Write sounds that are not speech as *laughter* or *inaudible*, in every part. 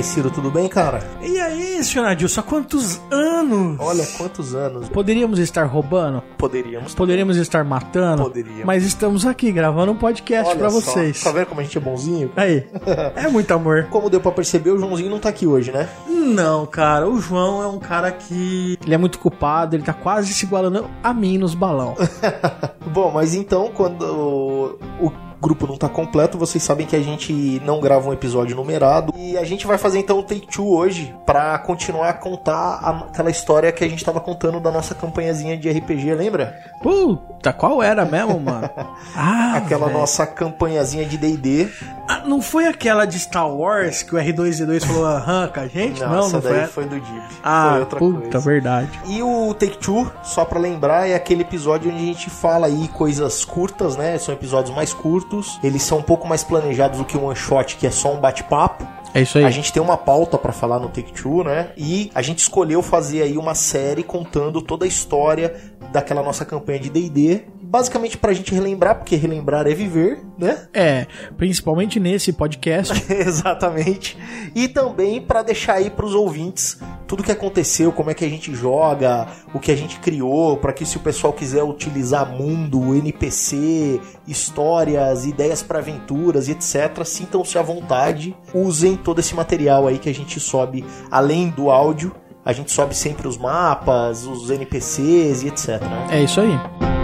Aí, Ciro, tudo bem, cara? E aí, senhor Adilson, há quantos anos? Olha quantos anos. Poderíamos estar roubando? Poderíamos. Poderíamos estar matando? Poderíamos. Mas estamos aqui gravando um podcast só, vocês. Tá vendo como a gente é bonzinho? Aí, *laughs* é muito amor. Como deu pra perceber, o Joãozinho não tá aqui hoje, né? Não, cara, o João é um cara que. Ele é muito culpado, ele tá quase se igualando a mim nos balão. *laughs* Bom, mas então, quando o grupo não tá completo, vocês sabem que a gente não grava um episódio numerado. E a gente vai fazer então o Take Two hoje pra continuar a contar aquela história que a gente tava contando da nossa campanhazinha de RPG, lembra? Puta, qual era mesmo, mano? *laughs* Ah, Aquela velho. nossa campanhazinha de D&D. Ah, não foi aquela de Star Wars que o R2D2 falou arranca a gente? Não, não foi. daí essa? foi do Deep. Ah, foi outra puta, coisa. verdade. E o Take Two, só pra lembrar, é aquele episódio onde a gente fala aí coisas curtas, né? São episódios mais curtos. Eles são um pouco mais planejados do que um one shot, que é só um bate-papo. É isso aí. A gente tem uma pauta pra falar no Take Two, né? E a gente escolheu fazer aí uma série contando toda a história daquela nossa campanha de D&D, basicamente pra gente relembrar, porque relembrar é viver, né? É, principalmente nesse podcast. *laughs* Exatamente. E também pra deixar aí pros ouvintes tudo que aconteceu, como é que a gente joga, o que a gente criou, pra que se o pessoal quiser utilizar mundo, NPC, histórias, ideias pra aventuras etc, sintam-se à vontade, usem todo esse material aí que a gente sobe além do áudio. A gente sobe sempre os mapas, os NPCs e etc. É isso aí.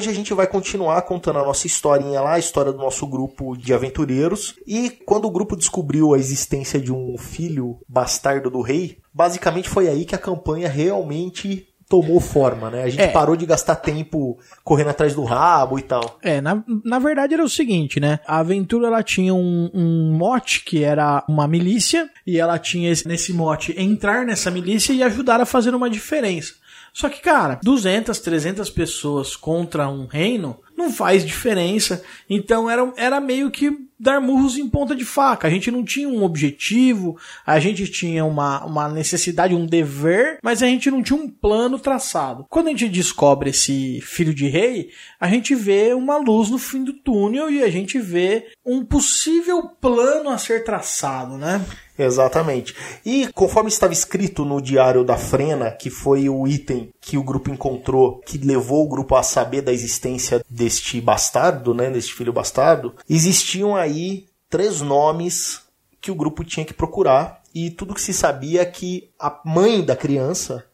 Hoje a gente vai continuar contando a nossa historinha lá, a história do nosso grupo de aventureiros. E quando o grupo descobriu a existência de um filho bastardo do rei, basicamente foi aí que a campanha realmente tomou forma, né? A gente É. parou de gastar tempo correndo atrás do rabo e tal. É, na, na verdade era o seguinte, né? A aventura ela tinha um, um mote que era uma milícia, e ela tinha esse- nesse mote entrar nessa milícia e ajudar a fazer uma diferença. Só que, cara, 200, 300 pessoas contra um reino não faz diferença. Então era, era meio que dar murros em ponta de faca. A gente não tinha um objetivo, a gente tinha uma, uma necessidade, um dever, mas a gente não tinha um plano traçado. Quando a gente descobre esse filho de rei, a gente vê uma luz no fim do túnel e a gente vê um possível plano a ser traçado, né? Exatamente. E conforme estava escrito no diário da Frena, que foi o item que o grupo encontrou, que levou o grupo a saber da existência deste bastardo, né, deste filho bastardo, existiam aí três nomes que o grupo tinha que procurar e tudo que se sabia é que a mãe da criança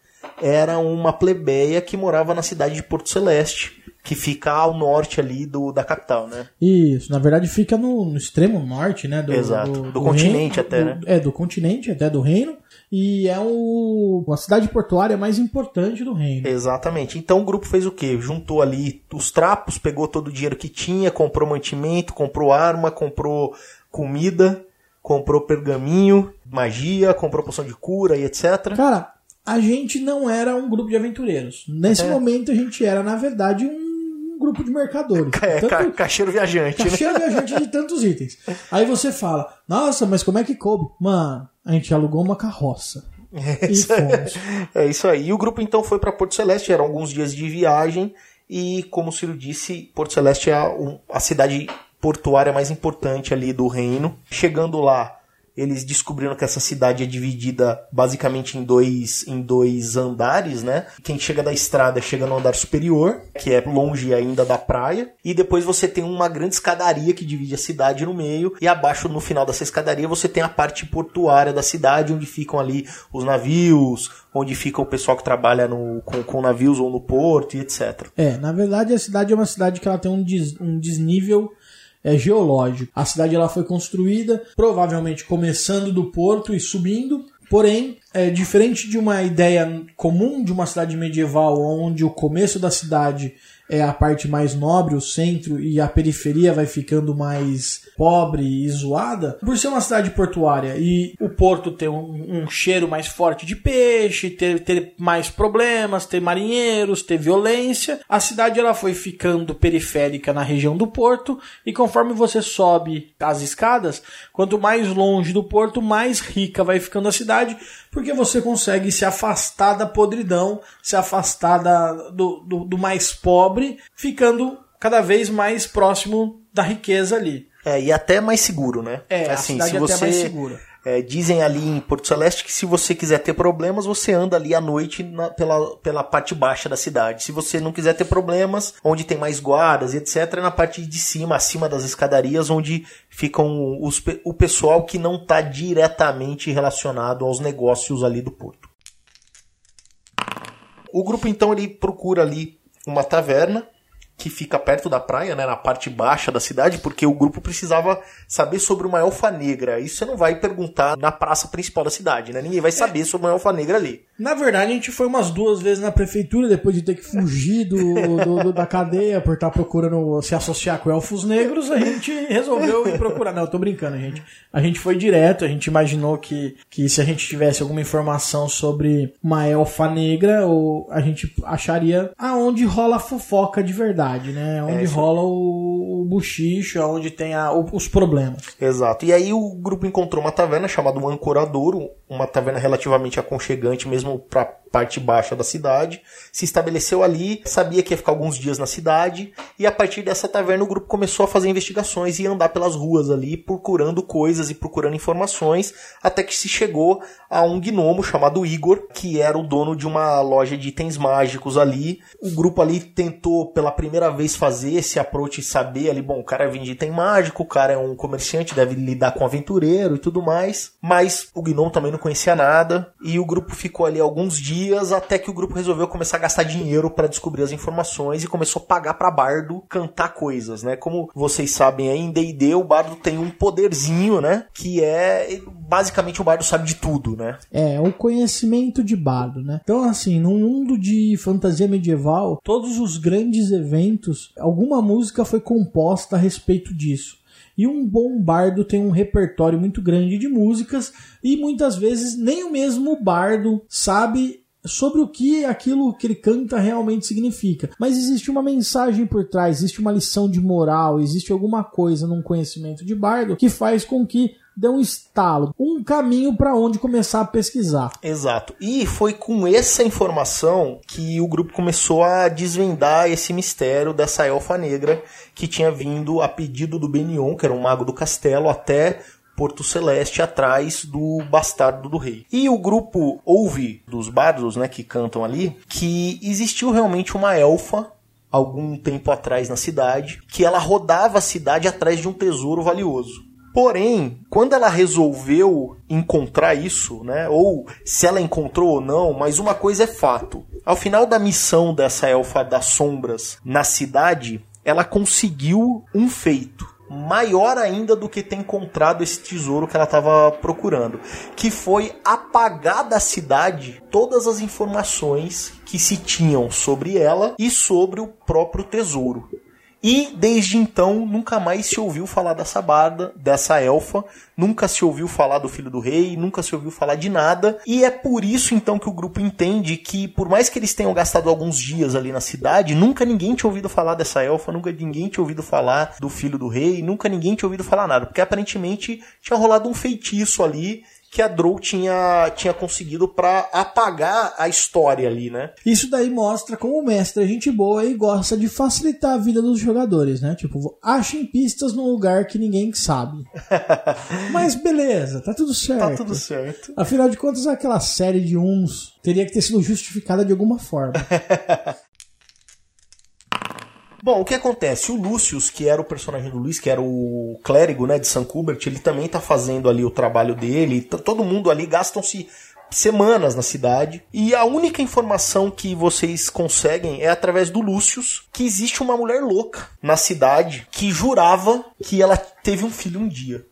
era uma plebeia que morava na cidade de Porto Celeste, que fica ao norte ali do, da capital, né? Isso, na verdade fica no, no extremo norte, né? Do, Exato. Do continente até, do- né? É, do continente até do reino. E é o, a cidade portuária mais importante do reino. Exatamente. Então o grupo fez o quê? Juntou ali os trapos, pegou todo o dinheiro que tinha, comprou mantimento, comprou arma, comprou comida, comprou pergaminho, magia, comprou poção de cura e etc. Cara, a gente não era um grupo de aventureiros. Nesse É. momento a gente era, na verdade, um grupo de mercadores. *laughs* É, Tanto- ca- cacheiro viajante, né? Caixeiro viajante de tantos itens. Aí você fala, nossa, mas como é que coube? Mano, a gente alugou uma carroça. É isso, é isso aí. E o grupo então foi para Porto Celeste, eram alguns dias de viagem. E como o Ciro disse, Porto Celeste é a, a cidade portuária mais importante ali do reino. Chegando lá, eles descobriram que essa cidade é dividida basicamente em dois, em dois andares, né? Quem chega da estrada chega no andar superior, que é longe ainda da praia, e depois você tem uma grande escadaria que divide a cidade no meio, e abaixo, no final dessa escadaria, você tem a parte portuária da cidade, onde ficam ali os navios, onde fica o pessoal que trabalha no, com, com navios ou no porto e etc. É, na verdade a cidade é uma cidade que ela tem um, des, um desnível é, geológico. A cidade ela foi construída provavelmente começando do porto e subindo, porém é diferente de uma ideia comum de uma cidade medieval onde o começo da cidade é a parte mais nobre, o centro, e a periferia vai ficando mais pobre e zoada, por ser uma cidade portuária. E o porto ter um, um cheiro mais forte de peixe, ter, ter mais problemas, ter marinheiros, ter violência, a cidade ela foi ficando periférica na região do porto e conforme você sobe as escadas, quanto mais longe do porto, mais rica vai ficando a cidade, porque você consegue se afastar da podridão, se afastar da, do, do, do mais pobre, ficando cada vez mais próximo da riqueza ali. É, e até mais seguro, né? É, assim, a cidade se é você, até mais segura. É, dizem ali em Porto Celeste que se você quiser ter problemas, você anda ali à noite na, pela, pela parte baixa da cidade. Se você não quiser ter problemas, onde tem mais guardas e etc., é na parte de cima, acima das escadarias, onde ficam os, o pessoal que não está diretamente relacionado aos negócios ali do porto. O grupo então ele procura ali uma taverna que fica perto da praia, né, na parte baixa da cidade, porque o grupo precisava saber sobre uma elfa negra. Isso você não vai perguntar na praça principal da cidade, né? Ninguém vai saber sobre uma elfa negra ali. Na verdade, a gente foi umas duas vezes na prefeitura depois de ter que fugir do, do, do, da cadeia por estar procurando se associar com elfos negros. A gente resolveu ir procurar. Não, eu tô brincando, gente. A gente foi direto, a gente imaginou que, que se a gente tivesse alguma informação sobre uma elfa negra, ou a gente acharia aonde rola a fofoca de verdade, né? Onde é, rola o, o buchicho, onde tem a, os problemas. Exato. E aí o grupo encontrou uma taverna chamada um Ancoradouro, uma taverna relativamente aconchegante mesmo para parte baixa da cidade, se estabeleceu ali, sabia que ia ficar alguns dias na cidade, e a partir dessa taverna o grupo começou a fazer investigações e andar pelas ruas ali, procurando coisas e procurando informações, até que se chegou a um gnomo chamado Igor, que era o dono de uma loja de itens mágicos ali. O grupo ali tentou pela primeira vez fazer esse approach e saber ali, bom, o cara vende item mágico, o cara é um comerciante, deve lidar com aventureiro e tudo mais, mas o gnomo também não conhecia nada, e o grupo ficou ali alguns dias dias até que o grupo resolveu começar a gastar dinheiro para descobrir as informações e começou a pagar para bardo cantar coisas, né? Como vocês sabem aí em D&D o bardo tem um poderzinho, né? Que é basicamente o bardo sabe de tudo, né? É, o conhecimento de bardo, né? Então assim, num mundo de fantasia medieval, todos os grandes eventos, alguma música foi composta a respeito disso. E um bom bardo tem um repertório muito grande de músicas e muitas vezes nem o mesmo bardo sabe sobre o que aquilo que ele canta realmente significa. Mas existe uma mensagem por trás, existe uma lição de moral, existe alguma coisa num conhecimento de bardo que faz com que dê um estalo, um caminho para onde começar a pesquisar. Exato. E foi com essa informação que o grupo começou a desvendar esse mistério dessa elfa negra que tinha vindo a pedido do Benion, que era um mago do castelo, até Porto Celeste atrás do bastardo do rei. E o grupo ouve dos bardos, né, que cantam ali, que existiu realmente uma elfa algum tempo atrás na cidade, que ela rodava a cidade atrás de um tesouro valioso. Porém, quando ela resolveu encontrar isso, né, ou se ela encontrou ou não, mas uma coisa é fato. Ao final da missão dessa elfa das sombras na cidade, ela conseguiu um feito maior ainda do que ter encontrado esse tesouro que ela estava procurando, que foi apagar da cidade todas as informações que se tinham sobre ela e sobre o próprio tesouro. E desde então nunca mais se ouviu falar dessa barda, dessa elfa, nunca se ouviu falar do filho do rei, nunca se ouviu falar de nada. E é por isso então que o grupo entende que, por mais que eles tenham gastado alguns dias ali na cidade, nunca ninguém tinha ouvido falar dessa elfa, nunca ninguém tinha ouvido falar do filho do rei, nunca ninguém tinha ouvido falar nada, porque aparentemente tinha rolado um feitiço ali que a Drow tinha, tinha conseguido pra apagar a história ali, né? Isso daí mostra como o mestre é gente boa e gosta de facilitar a vida dos jogadores, né? Tipo, achem pistas num lugar que ninguém sabe. *laughs* Mas beleza, tá tudo certo. Tá tudo certo. Afinal de contas, aquela série de uns teria que ter sido justificada de alguma forma. *laughs* Bom, o que acontece? O Lucius, que era o personagem do Luiz, que era o clérigo, né, de St. Kubert, ele também tá fazendo ali o trabalho dele. Todo mundo ali gastam-se semanas na cidade. E a única informação que vocês conseguem é através do Lucius que existe uma mulher louca na cidade que jurava que ela teve um filho um dia.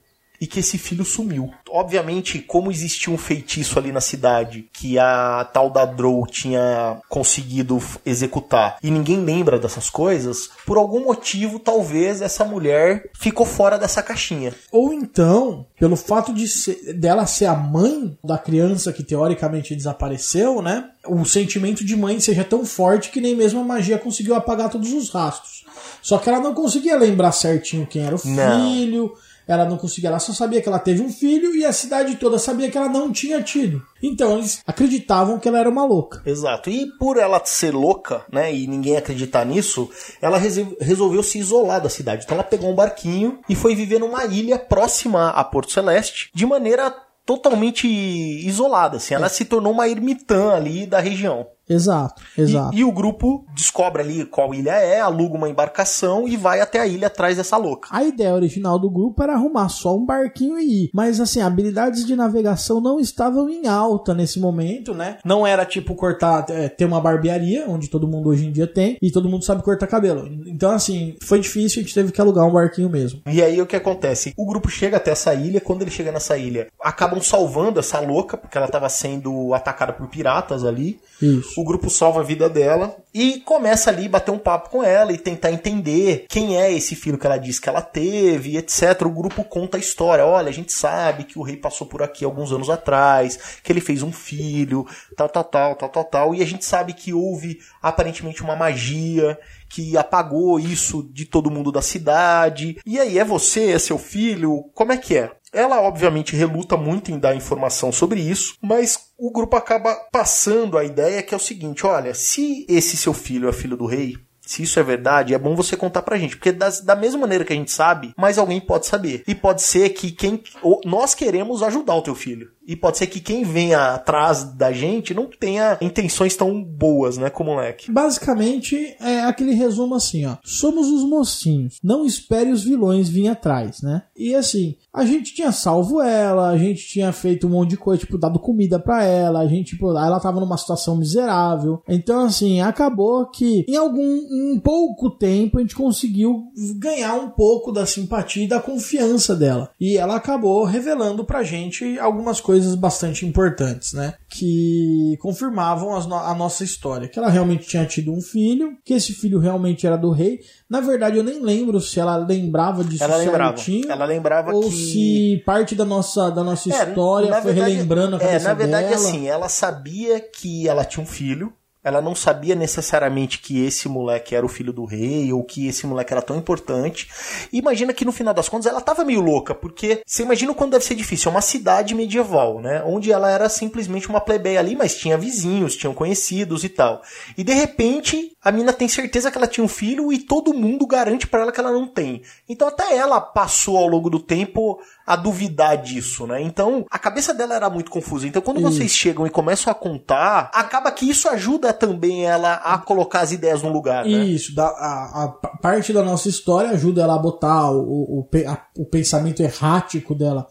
E que esse filho sumiu. Obviamente, como existia um feitiço ali na cidade que a tal da Drow tinha conseguido executar e ninguém lembra dessas coisas, por algum motivo, talvez essa mulher ficou fora dessa caixinha. Ou então, pelo fato de ser- dela ser a mãe da criança que teoricamente desapareceu, né? O sentimento de mãe seja tão forte que nem mesmo a magia conseguiu apagar todos os rastros. Só que ela não conseguia lembrar certinho quem era o Não. filho, ela não conseguia, ela só sabia que ela teve um filho e a cidade toda sabia que ela não tinha tido. Então eles acreditavam que ela era uma louca. Exato. E por ela ser louca, né, e ninguém acreditar nisso, ela resolveu se isolar da cidade. Então ela pegou um barquinho e foi viver numa ilha próxima a Porto Celeste, de maneira totalmente isolada, assim. Ela se tornou uma ermitã ali da região. Exato, E- exato. E, o grupo descobre ali qual ilha é, aluga uma embarcação e vai até a ilha atrás dessa louca. A ideia original do grupo era arrumar só um barquinho e ir. Mas assim, habilidades de navegação não estavam em alta nesse momento, né? Não era tipo cortar, é, ter uma barbearia, onde todo mundo hoje em dia tem, e todo mundo sabe cortar cabelo. Então, assim, foi difícil, a gente teve que alugar um barquinho mesmo. E aí o que acontece? O grupo chega até essa ilha, quando ele chega nessa ilha, acabam salvando essa louca, porque ela estava sendo atacada por piratas ali. Isso. O grupo salva a vida dela e começa ali bater um papo com ela e tentar entender quem é esse filho que ela disse que ela teve, etc. O grupo conta a história. Olha, a gente sabe que o rei passou por aqui alguns anos atrás, que ele fez um filho, tal, tal, tal, tal, tal, tal. E a gente sabe que houve aparentemente uma magia que apagou isso de todo mundo da cidade. E aí, é você, é seu filho? Como é que é? Ela, obviamente, reluta muito em dar informação sobre isso, mas o grupo acaba passando a ideia que é o seguinte: olha, se esse seu filho é filho do rei, se isso é verdade, é bom você contar pra gente. Porque das- da mesma maneira que a gente sabe, mais alguém pode saber. E pode ser que quem. nós queremos ajudar o teu filho. E pode ser que quem venha atrás da gente não tenha intenções tão boas, né, como o moleque. Basicamente, é aquele resumo assim, ó. Somos os mocinhos. Não espere os vilões vir atrás, né? E assim, a gente tinha salvo ela, a gente tinha feito um monte de coisa, tipo, dado comida pra ela, a gente, tipo, ela tava numa situação miserável. Então, assim, acabou que em algum, em pouco tempo, a gente conseguiu ganhar um pouco da simpatia e da confiança dela. E ela acabou revelando pra gente algumas coisas bastante importantes, né? Que confirmavam no- a nossa história. Que ela realmente tinha tido um filho, que esse filho realmente era do rei. Na verdade, eu nem lembro se ela lembrava disso Ela lembrava. certinho. Ela lembrava ou que. se parte da nossa, da nossa É, história foi verdade- relembrando a É, cabeça na verdade, dela. assim, ela sabia que ela tinha um filho. Ela não sabia necessariamente que esse moleque era o filho do rei ou que esse moleque era tão importante. E imagina que no final das contas ela tava meio louca, porque você imagina o quanto deve ser difícil. É uma cidade medieval, né? Onde ela era simplesmente uma plebeia ali, mas tinha vizinhos, tinham conhecidos e tal. E de repente a mina tem certeza que ela tinha um filho e todo mundo garante pra ela que ela não tem. Então até ela passou ao longo do tempo a duvidar disso, né? Então a cabeça dela era muito confusa. Então quando vocês chegam e começam a contar, acaba que isso ajuda também ela a colocar as ideias no lugar, né? Isso, da, a, a parte da nossa história ajuda ela a botar o, o, pe- a- o pensamento errático dela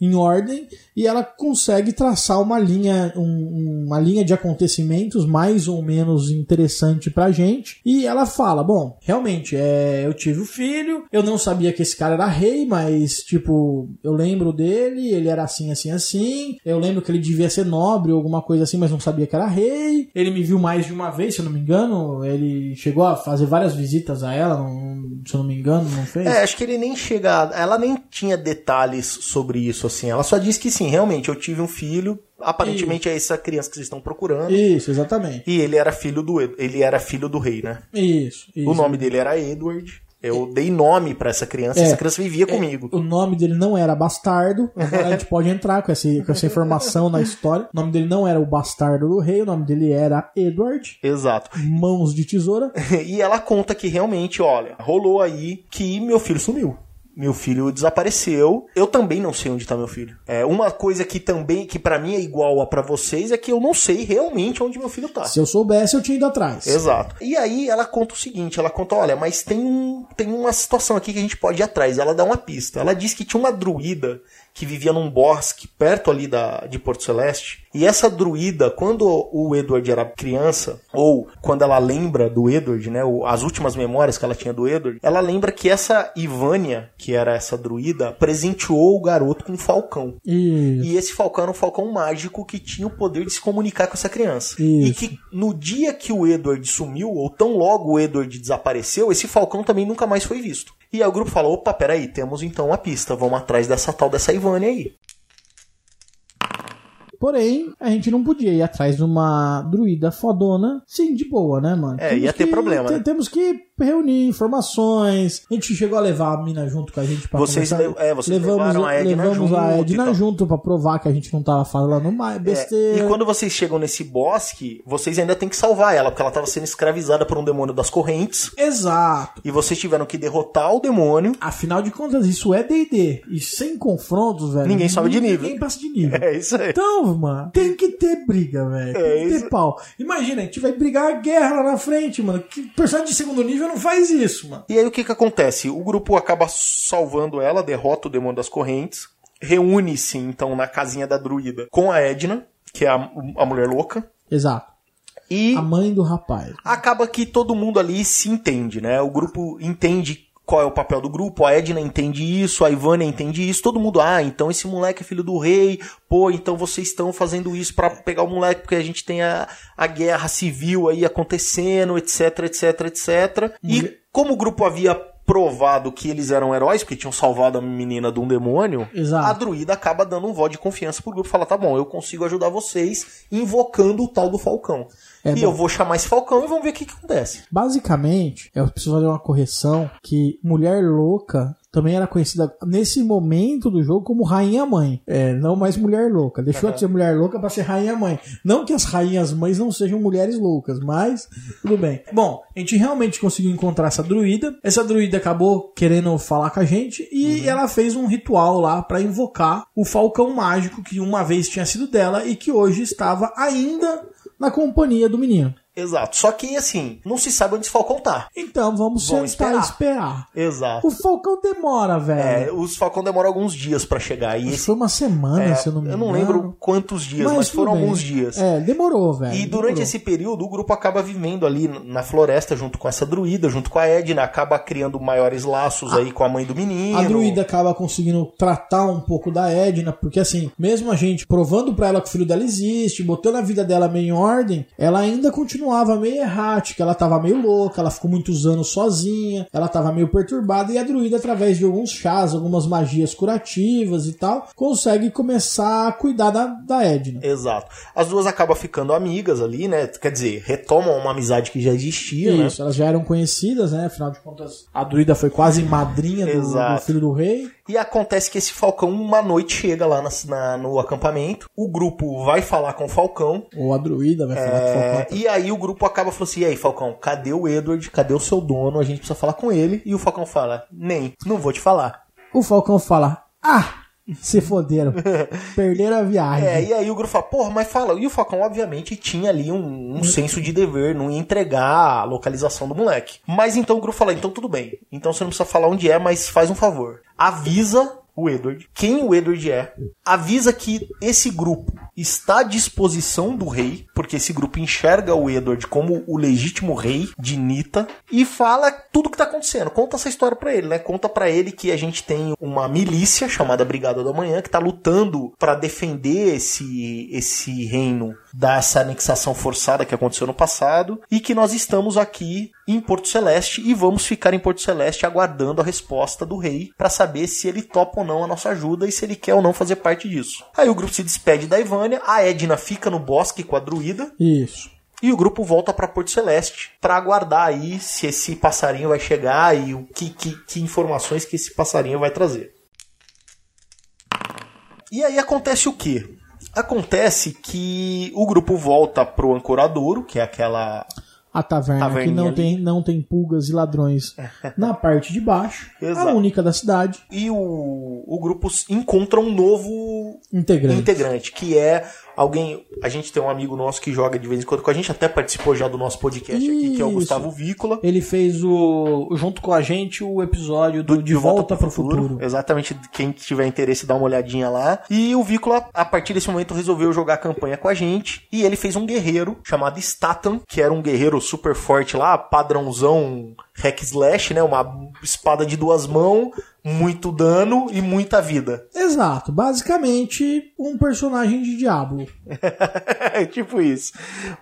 em ordem e ela consegue traçar uma linha, um- uma linha de acontecimentos mais ou menos interessante pra gente. E ela fala: Bom, realmente, é, eu tive o filho, eu não sabia que esse cara era rei, mas tipo, eu lembro dele, ele era assim, assim, assim. Eu lembro que ele devia ser nobre ou alguma coisa assim, mas não sabia que era rei. Ele me viu mais de uma vez, se eu não me engano. Ele chegou a fazer várias visitas a ela, não- se eu não me engano, não fez? É, acho que ele nem chega. Ela nem tinha detalhes sobre isso, assim. Ela só disse que sim, realmente, eu tive um filho. Aparentemente é essa criança que vocês estão procurando. Isso, exatamente. E ele era filho do ele era filho do rei, né? Isso, isso. O nome dele era Edward. Eu dei nome pra essa criança, É. essa criança vivia comigo. O nome dele não era Bastardo. Agora a gente pode entrar com essa, com essa *laughs* informação na história. O nome dele não era o Bastardo do Rei, o nome dele era Edward. Exato. Mãos de tesoura. *laughs* E ela conta que realmente, olha, rolou aí que meu filho sumiu. Meu filho desapareceu. Eu também não sei onde tá meu filho. É uma coisa que também que pra mim é igual a pra vocês é que eu não sei realmente onde meu filho tá. Se eu soubesse, eu tinha ido atrás. Exato. E aí ela conta o seguinte, ela conta, olha, mas tem um, tem uma situação aqui que a gente pode ir atrás. Ela dá uma pista. Ela diz que tinha uma druida que vivia num bosque perto ali da, de Porto Celeste. E essa druida, quando o Edward era criança, ou quando ela lembra do Edward, né, as últimas memórias que ela tinha do Edward, ela lembra que essa Ivânia, que era essa druida, presenteou o garoto com um falcão. E E esse falcão era um falcão mágico que tinha o poder de se comunicar com essa criança. Isso. E que no dia que o Edward sumiu, ou tão logo o Edward desapareceu, esse falcão também nunca mais foi visto. E aí o grupo falou: opa, peraí, temos então uma pista, vamos atrás dessa tal dessa Ivânia aí. Porém, a gente não podia ir atrás de uma druida fodona, sim, de boa, né, mano? É, ia ter problema, te- né? Temos que reunir informações. A gente chegou a levar a mina junto com a gente pra Vocês conversar. le- é, vocês levamos, a Edna levamos a junto e Edna junto pra provar que a gente não tava falando mais É, besteira. e quando vocês chegam nesse bosque, vocês ainda têm que salvar ela, porque ela estava sendo escravizada por um demônio das correntes. Exato. E vocês tiveram que derrotar o demônio. Afinal de contas, isso é D&D. E sem confrontos, velho... Ninguém sobe de nível. Ninguém passa de nível. *laughs* É isso aí. Então, mano, tem que ter briga, velho. Tem É que ter isso. pau. Imagina, a gente vai brigar a guerra lá na frente, mano. Que personagem de segundo nível não faz isso, mano. E aí o que que acontece? O grupo acaba salvando ela, derrota o demônio das correntes, reúne-se então na casinha da druida com a Edna, que é a, a mulher louca, Exato. e A mãe do rapaz. acaba que todo mundo ali se entende, né? O grupo entende qual é o papel do grupo, a Edna entende isso, a Ivânia entende isso, todo mundo, ah, então esse moleque é filho do rei, pô, então vocês estão fazendo isso pra pegar o moleque porque a gente tem a, a guerra civil aí acontecendo, etc, etc, etc. E como o grupo havia provado que eles eram heróis, porque tinham salvado a menina de um demônio, Exato. a druida acaba dando um voto de confiança pro grupo, fala, tá bom, eu consigo ajudar vocês invocando o tal do falcão. É e bom. eu vou chamar esse falcão e vamos ver o que, que acontece. Basicamente, eu preciso fazer uma correção que mulher louca também era conhecida nesse momento do jogo como rainha mãe. É, não mais mulher louca. Deixou de ser mulher louca pra ser rainha mãe. Não que as rainhas mães não sejam mulheres loucas, mas tudo bem. Bom, a gente realmente conseguiu encontrar essa druida. Essa druida acabou querendo falar com a gente e ela fez um ritual lá pra invocar o falcão mágico que uma vez tinha sido dela e que hoje estava ainda na companhia do menino. Exato. Só que, assim, não se sabe onde esse falcão tá. Então vamos e esperar. esperar. Exato. O Falcão demora, É, velho. os falcão demoram alguns dias pra chegar. E esse, foi uma semana, é, se eu não me eu engano. não lembro quantos dias, mas, tudo foram bem. alguns dias. É, demorou, velho. E durante demorou. esse período, o grupo acaba vivendo ali na floresta junto com essa druida, junto com a Edna, acaba criando maiores laços aí com a mãe do menino. A druida acaba conseguindo tratar um pouco da Edna, porque assim, mesmo a gente provando pra ela que o filho dela existe, botando a vida dela meio em ordem, ela ainda continuava meio errática, ela tava meio louca, ela ficou muitos anos sozinha, ela tava meio perturbada, e a druida, através de alguns chás, algumas magias curativas e tal, consegue começar a cuidar da, da Edna. Exato. As duas acabam ficando amigas ali, né? Quer dizer, retomam uma amizade que já existia, né? Isso, elas já eram conhecidas, né? Afinal de contas, a druida foi quase madrinha do, do filho do rei. E acontece que esse Falcão, uma noite, chega lá na- na- no acampamento. O grupo vai falar com o Falcão. Ou a druida vai falar que o Falcão. e aí o grupo acaba falando assim: e aí, Falcão, cadê o Edward? Cadê o seu dono? A gente precisa falar com ele. E o Falcão fala: nem, não vou te falar. O Falcão fala: Ah, se foderam. *laughs* Perderam a viagem. É, e aí o grupo fala, porra, mas fala. E o Falcão, obviamente, tinha ali um, um senso de dever, não ia entregar a localização do moleque. Mas então o grupo fala, então tudo bem. Então você não precisa falar onde é, mas faz um favor. Avisa o Edward, quem o Edward é, avisa que esse grupo está à disposição do rei, porque esse grupo enxerga o Edward como o legítimo rei de Nita, e fala tudo que tá acontecendo. Conta essa história pra ele, né? Conta pra ele que a gente tem uma milícia chamada Brigada da Manhã que tá lutando pra defender esse esse reino dessa anexação forçada que aconteceu no passado e que nós estamos aqui em Porto Celeste e vamos ficar em Porto Celeste aguardando a resposta do rei pra saber se ele topa ou não a nossa ajuda e se ele quer ou não fazer parte disso. Aí o grupo se despede da Ivânia, a Edna fica no bosque com a druida Isso. E o grupo volta para Porto Celeste para aguardar aí se esse passarinho vai chegar e o que, que, que informações que esse passarinho vai trazer. E aí acontece o quê? Acontece que o grupo volta pro Ancoradouro, que é aquela A taverna que não ali. tem, não tem pulgas e ladrões *laughs* na parte de baixo. Exato. A única da cidade. e o, o grupo encontra um novo Integrante. integrante, que é alguém. A gente tem um amigo nosso que joga de vez em quando com a gente, até participou já do nosso podcast aqui, que é o Isso. Gustavo Vícola. Ele fez o junto com a gente o episódio do, De, Volta, para o Futuro. Exatamente, quem tiver interesse dá uma olhadinha lá. E o Vícola, a partir desse momento, resolveu jogar a campanha com a gente. E ele fez um guerreiro chamado Statan, que era um guerreiro super forte lá, padrãozão hack slash, né? Uma espada de duas mãos, muito dano e muita vida. Exato, basicamente um personagem de Diablo. É *laughs* tipo isso.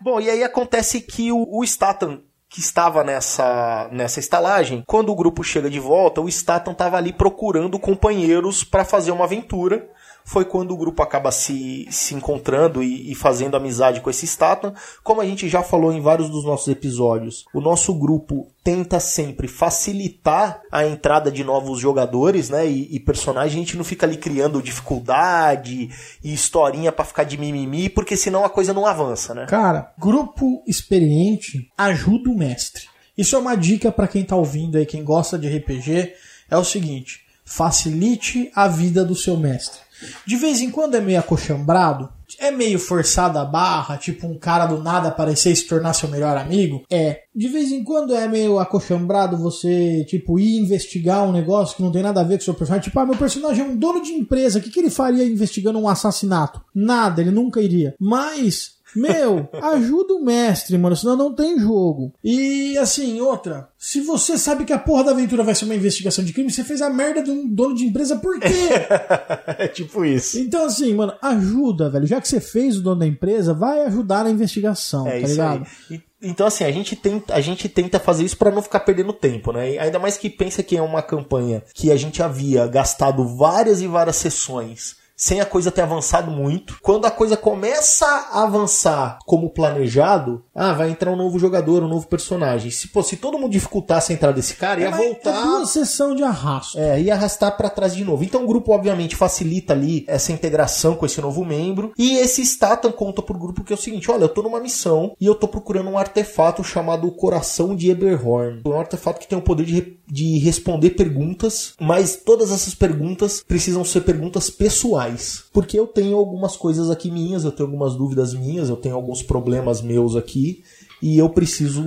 Bom, e aí acontece que o, o Statham que estava nessa, nessa estalagem, quando o grupo chega de volta, o Statham estava ali procurando companheiros para fazer uma aventura. Foi quando o grupo acaba se, se encontrando e, e fazendo amizade com esse Statham. Como a gente já falou em vários dos nossos episódios, o nosso grupo tenta sempre facilitar a entrada de novos jogadores, né? E, e personagens. A gente não fica ali criando dificuldade e historinha pra ficar de mimimi, porque senão a coisa não avança, né? Cara, grupo experiente ajuda o mestre. Isso é uma dica pra quem tá ouvindo aí, quem gosta de RPG, é o seguinte: facilite a vida do seu mestre. De vez em quando é meio acochambrado, é meio forçada a barra, tipo um cara do nada aparecer e se tornar seu melhor amigo. É. De vez em quando é meio acochambrado você, tipo, ir investigar um negócio que não tem nada a ver com o seu personagem. Tipo, ah, meu personagem é um dono de empresa, o que, que ele faria investigando um assassinato? Nada, ele nunca iria. Mas meu, ajuda o mestre, mano, senão não tem jogo. E assim, outra, se você sabe que a porra da aventura vai ser uma investigação de crime, você fez a merda de um dono de empresa, por quê? *laughs* é tipo isso. então assim, mano, ajuda, velho. Já que você fez o dono da empresa, vai ajudar na investigação, É tá isso ligado? aí. Então, assim, a gente tenta, a gente tenta fazer isso pra não ficar perdendo tempo, né? E ainda mais que pensa que é uma campanha que a gente havia gastado várias e várias sessões sem a coisa ter avançado muito. Quando a coisa começa a avançar como planejado, ah, vai entrar um novo jogador, um novo personagem. Se, pô, se todo mundo dificultasse a entrada desse cara, ia É, voltar. é duas sessão de arrasto. É, e arrastar pra trás de novo. Então o grupo, obviamente, facilita ali essa integração com esse novo membro. E esse Statham conta pro grupo que é o seguinte: olha, eu tô numa missão e eu tô procurando um artefato chamado Coração de Eberhorn. É um artefato que tem o poder de, re- de responder perguntas, mas todas essas perguntas precisam ser perguntas pessoais. Porque eu tenho algumas coisas aqui minhas, eu tenho algumas dúvidas minhas, eu tenho alguns problemas meus aqui e eu preciso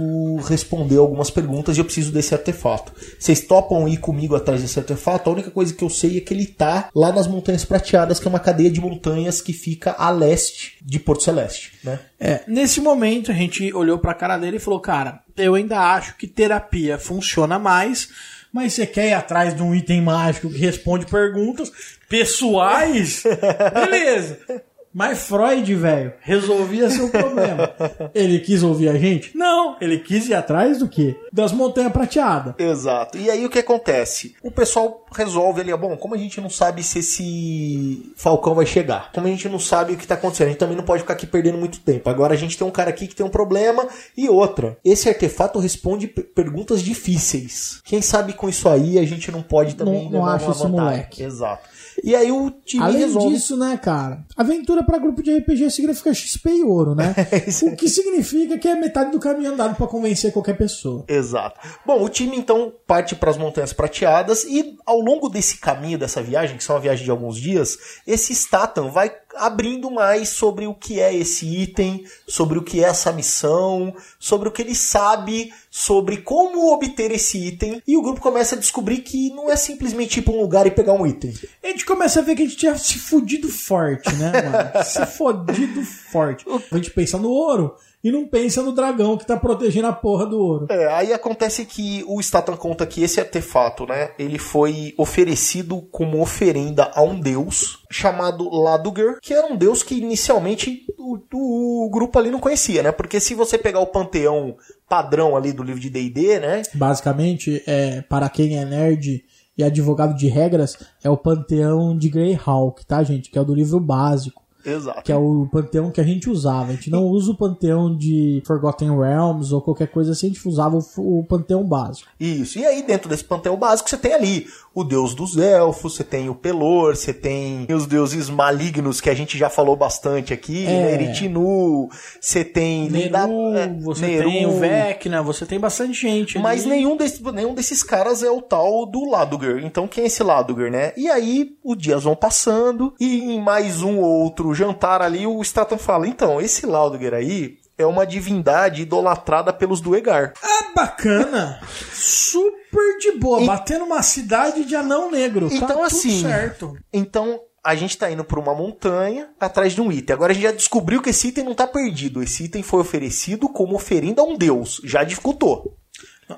responder algumas perguntas e eu preciso desse artefato. Vocês topam ir comigo atrás desse artefato? A única coisa que eu sei é que ele tá lá nas Montanhas Prateadas, que é uma cadeia de montanhas que fica a leste de Porto Celeste, né? É, nesse momento a gente olhou pra cara dele e falou: Cara, eu ainda acho que terapia funciona mais, mas você quer ir atrás de um item mágico que responde perguntas pessoais? *laughs* Beleza. Mas Freud, velho, resolvia seu *laughs* problema. Ele quis ouvir a gente? Não, ele quis ir atrás do quê? Das montanhas prateadas. Exato. E aí o que acontece? O pessoal resolve ali, ó, bom, como a gente não sabe se esse Falcão vai chegar, como a gente não sabe o que tá acontecendo, a gente também não pode ficar aqui perdendo muito tempo. Agora a gente tem um cara aqui que tem um problema e outra. Esse artefato responde perguntas difíceis. Quem sabe com isso aí a gente não pode também Não- não levar acha uma esse vantagem. moleque. Exato. E aí o time Além resolve. disso, né, cara? Aventura pra grupo de RPG significa XP e ouro, né? *laughs* isso o que significa que é metade do caminho andado pra convencer qualquer pessoa. Exato. Bom, o time então parte para as Montanhas Prateadas e ao longo desse caminho, dessa viagem, que são uma viagem de alguns dias, esse Statham vai abrindo mais sobre o que é esse item, sobre o que é essa missão, sobre o que ele sabe, sobre como obter esse item, e o grupo começa a descobrir que não é simplesmente ir para um lugar e pegar um item. A gente começa a ver que a gente tinha se fudido forte, né, mano? *laughs* se fodido forte. A gente pensa no ouro e não pensa no dragão que tá protegendo a porra do ouro. É, aí acontece que o Statham conta que esse artefato, né, ele foi oferecido como oferenda a um deus chamado Laduger, que era um deus que inicialmente o, o- grupo ali não conhecia, né? Porque se você pegar o panteão padrão ali do livro de D&D, né, Basicamente, é, para quem é nerd e advogado de regras, é o panteão de Greyhawk, tá, gente? Que é o do livro básico. Exato. Que é o panteão que a gente usava. A gente não usa o panteão de Forgotten Realms ou qualquer coisa assim, a gente usava o, o panteão básico. Isso. E aí, dentro desse panteão básico, você tem ali o deus dos elfos, você tem o Pelor, você tem os deuses malignos que a gente já falou bastante aqui, É. né? Eritinu, você tem Neru, Linda- é, você Neru, tem o Vecna, você tem bastante gente. ali. Mas nenhum, desse- nenhum desses caras é o tal do Laduger. Então quem é esse Laduger, né? E aí os dias vão passando e em mais um ou outro jantar ali o Straton fala: então, esse Laduger aí é uma divindade idolatrada pelos Duegar. Ah, bacana. Super de boa. E- Batendo uma cidade de anão negro. tá Então, tudo assim, certo. Então a gente tá indo por uma montanha atrás de um item. Agora a gente já descobriu que esse item não tá perdido. Esse item foi oferecido como oferenda a um deus. Já dificultou.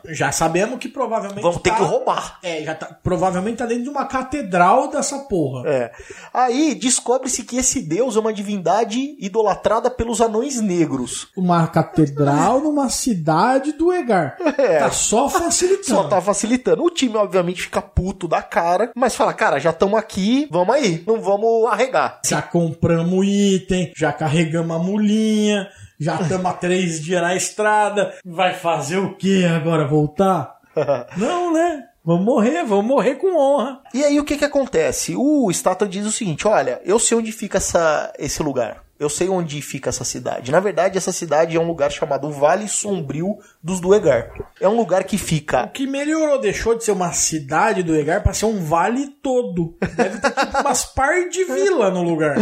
Já sabemos que provavelmente. Vamos ter tá- que roubar. É, já tá. Provavelmente tá dentro de uma catedral dessa porra. É. Aí descobre-se que esse deus é uma divindade idolatrada pelos anões negros. Uma catedral numa cidade do Egar. *laughs* Tá só facilitando. É. Só tá facilitando. O time, obviamente, fica puto da cara, mas fala, cara, já estamos aqui, vamos aí, não vamos arregar. Já compramos item, já carregamos a mulinha, já estamos há três dias na estrada. Vai fazer o que agora? Voltar? *laughs* Não, né? Vamos morrer, vamos morrer com honra. E aí o que que acontece? O Staton diz o seguinte, olha, eu sei onde fica essa, esse lugar. Eu sei onde fica essa cidade. Na verdade, essa cidade é um lugar chamado Vale Sombrio dos Duegar. É um lugar que O fica que melhorou, deixou de ser uma cidade do Egar pra ser um vale todo. Deve ter tipo umas par de vila no lugar.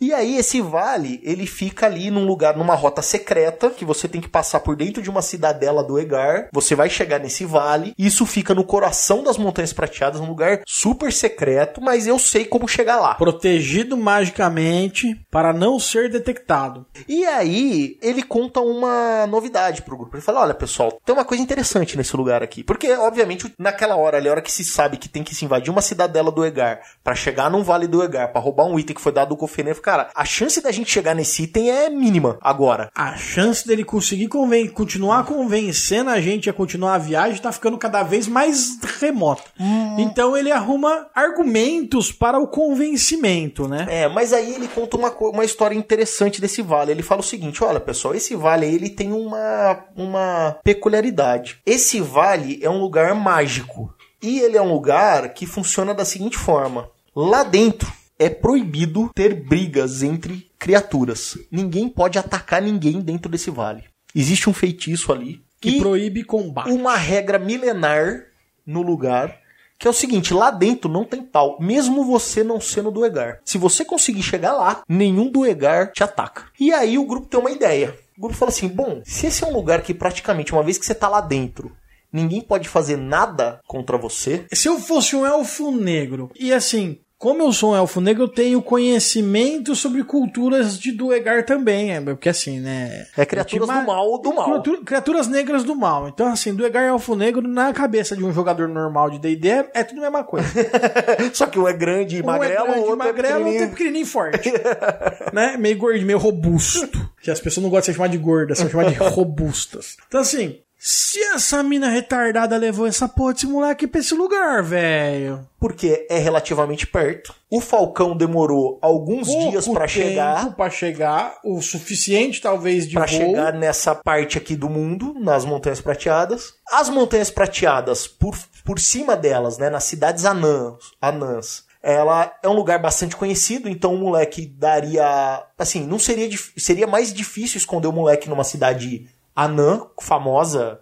E aí esse vale, ele fica ali num lugar, numa rota secreta, que você tem que passar por dentro de uma cidadela do Egar. Você vai chegar nesse vale. Isso fica no coração das Montanhas Prateadas, um lugar super secreto, mas eu sei como chegar lá. Protegido magicamente para não ser detectado. E aí ele conta uma novidade pro grupo. Ele fala: olha, pessoal, tem uma coisa interessante nesse lugar aqui. Porque, obviamente, naquela hora ali, a hora que se sabe que tem que se invadir uma cidadela do Egar pra chegar num vale do Egar, pra roubar um item que foi dado do Cofeneiro, cara, a chance da gente chegar nesse item é mínima agora. A chance dele conseguir conven- continuar convencendo a gente a continuar a viagem tá ficando cada vez mais remota. Então ele arruma argumentos para o convencimento, né? É, mas aí ele conta uma, uma história interessante desse vale. Ele fala o seguinte: olha, pessoal, esse vale aí, ele tem uma, uma peculiaridade. Esse vale é um lugar mágico. E ele é um lugar que funciona da seguinte forma: lá dentro é proibido ter brigas entre criaturas. Ninguém pode atacar ninguém dentro desse vale. Existe um feitiço ali Que proíbe combate. uma regra milenar no lugar. Que é o seguinte, lá dentro não tem pau, mesmo você não sendo do Egar. Se você conseguir chegar lá, nenhum do Egar te ataca. E aí o grupo tem uma ideia. O grupo fala assim: bom, se esse é um lugar que praticamente, uma vez que você tá lá dentro, ninguém pode fazer nada contra você. Se eu fosse um elfo negro, e assim, como eu sou um elfo negro, eu tenho conhecimento sobre culturas de Duegar também. é, Porque assim, né? É criaturas te do mal do mal. Criatura- Criaturas negras do mal. Então, assim, Duegar e elfo negro, na cabeça de um jogador normal de D&D, é, é tudo a mesma coisa. *laughs* Só que um é grande e Um magrelo, é grande, outro magrelo, é outro é pequenininho. pequenininho e forte. *laughs* né? Meio gordinho, meio robusto. Que as pessoas não gostam de ser chamadas de gordas, são chamadas de robustas. Então, assim, se essa mina retardada levou essa porra desse moleque pra esse lugar, velho. Porque é relativamente perto. O Falcão demorou alguns dias Pouco pra chegar. tempo Pra chegar, o suficiente talvez de Pra voo. chegar nessa parte aqui do mundo, nas Montanhas Prateadas. As Montanhas Prateadas, por, por cima delas, né, nas cidades anãs, anãs, ela é um lugar bastante conhecido, então o moleque daria. Assim, não seria. Seria mais difícil esconder o moleque numa cidade anã, famosa,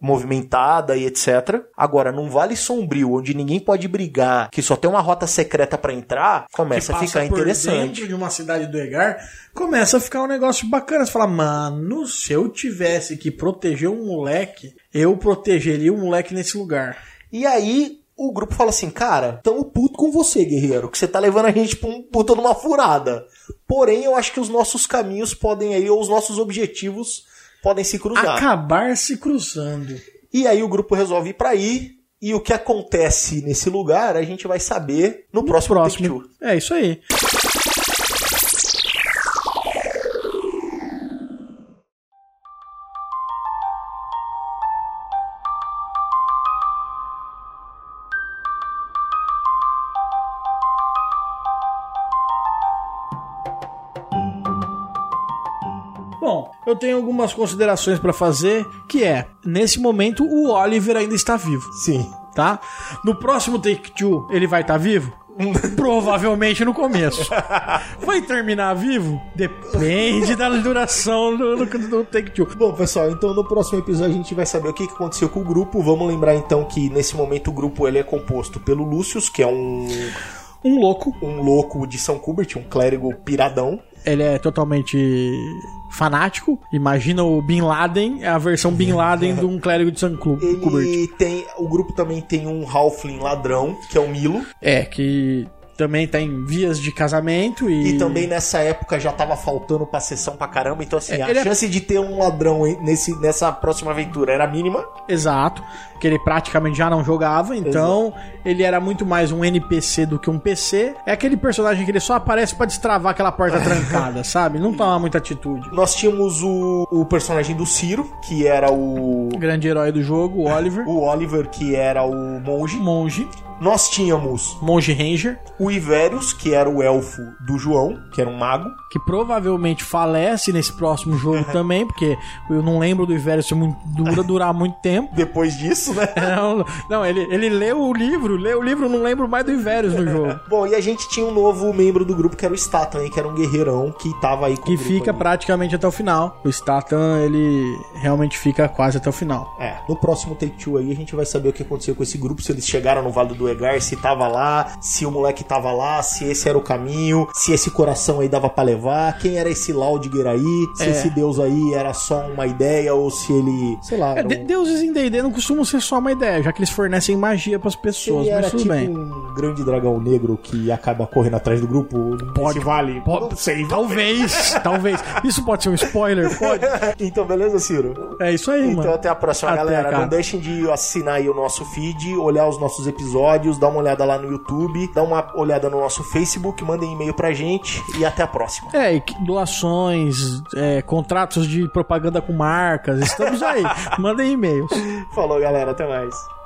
movimentada e etc. Agora, num vale sombrio, onde ninguém pode brigar, que só tem uma rota secreta pra entrar, começa a ficar interessante. dentro de uma cidade do Egar, começa a ficar um negócio bacana. Você fala, mano, se eu tivesse que proteger um moleque, eu protegeria o moleque nesse lugar. E aí o grupo fala assim, cara, tamo puto com você, guerreiro, que você tá levando a gente pra um puta numa furada. Porém, eu acho que os nossos caminhos podem aí, ou os nossos objetivos podem se cruzar. Acabar se cruzando. E aí o grupo resolve ir pra aí, e o que acontece nesse lugar a gente vai saber no, próximo, Próximo. Two. É isso aí. Bom, eu tenho algumas considerações pra fazer, que é, nesse momento o Oliver ainda está vivo, Sim. tá? No próximo Take Two ele vai estar vivo? *laughs* Provavelmente no começo. Vai terminar vivo? Depende da duração do, do, do Take Two. Bom, pessoal, então no próximo episódio a gente vai saber o que aconteceu com o grupo. Vamos lembrar então que nesse momento o grupo ele é composto pelo Lucius, que é um, Um louco, um louco de São Kubert, um clérigo piradão. Ele é totalmente fanático. Imagina o Bin Laden, é a versão Bin Laden de um clérigo de St. Kubert. Ele tem. O grupo também tem um Halfling ladrão, que é o Milo. É, que também tá em vias de casamento e... E também nessa época já tava faltando pra sessão pra caramba. Então, assim, É, a é- chance de ter um ladrão nesse, nessa próxima aventura era mínima. Exato, que ele praticamente já não jogava, então ele era muito mais um NPC do que um PC. É aquele personagem que ele só aparece pra destravar aquela porta *laughs* trancada, sabe? Não toma muita atitude. Nós tínhamos o, o personagem do Ciro, que era o. O grande herói do jogo, o *laughs* Oliver, O Oliver, que era o monge. monge, Nós tínhamos monge ranger, o Iverius, que era o elfo do João, que era um mago. que provavelmente falece nesse próximo jogo *laughs* também, porque eu não lembro do ser muito dura, durar muito tempo. *laughs* Depois disso, né? *laughs* Não, não, ele, ele leu o livro, leu o livro, não lembro mais do Ivérios no jogo. Bom, e a gente tinha um novo membro do grupo, que era o Statan, que era um guerreirão que tava aí com Que o grupo fica ali. praticamente até o final. O Statan, ele realmente fica quase até o final. É, no próximo Take Two aí a gente vai saber o que aconteceu com esse grupo, se eles chegaram no Vale do Se tava lá, se o moleque tava lá, se esse era o caminho, se esse coração aí dava pra levar, quem era esse Laudiger aí, se É. esse deus aí era só uma ideia ou se ele, sei lá, É, era um- deuses em D&D não costumam ser só uma ideia, já que eles fornecem magia pras se pessoas, ele era mas tudo tipo bem. um grande dragão negro que acaba correndo atrás do grupo Pode- vale. Pode- Não sei, Talvez, *laughs* talvez. Isso pode ser um spoiler? Pode. *laughs* Então, beleza, Ciro? É isso aí, Então mano. até a próxima, Até, galera. Não deixem de assinar aí o nosso feed, olhar os nossos episódios, dar uma olhada lá no YouTube, dar uma olhada no nosso Facebook, mandem e-mail pra gente e até a próxima. É, e doações, é, contratos de propaganda com marcas, estamos aí. *laughs* Mandem e-mails. Falou, galera. Até mais.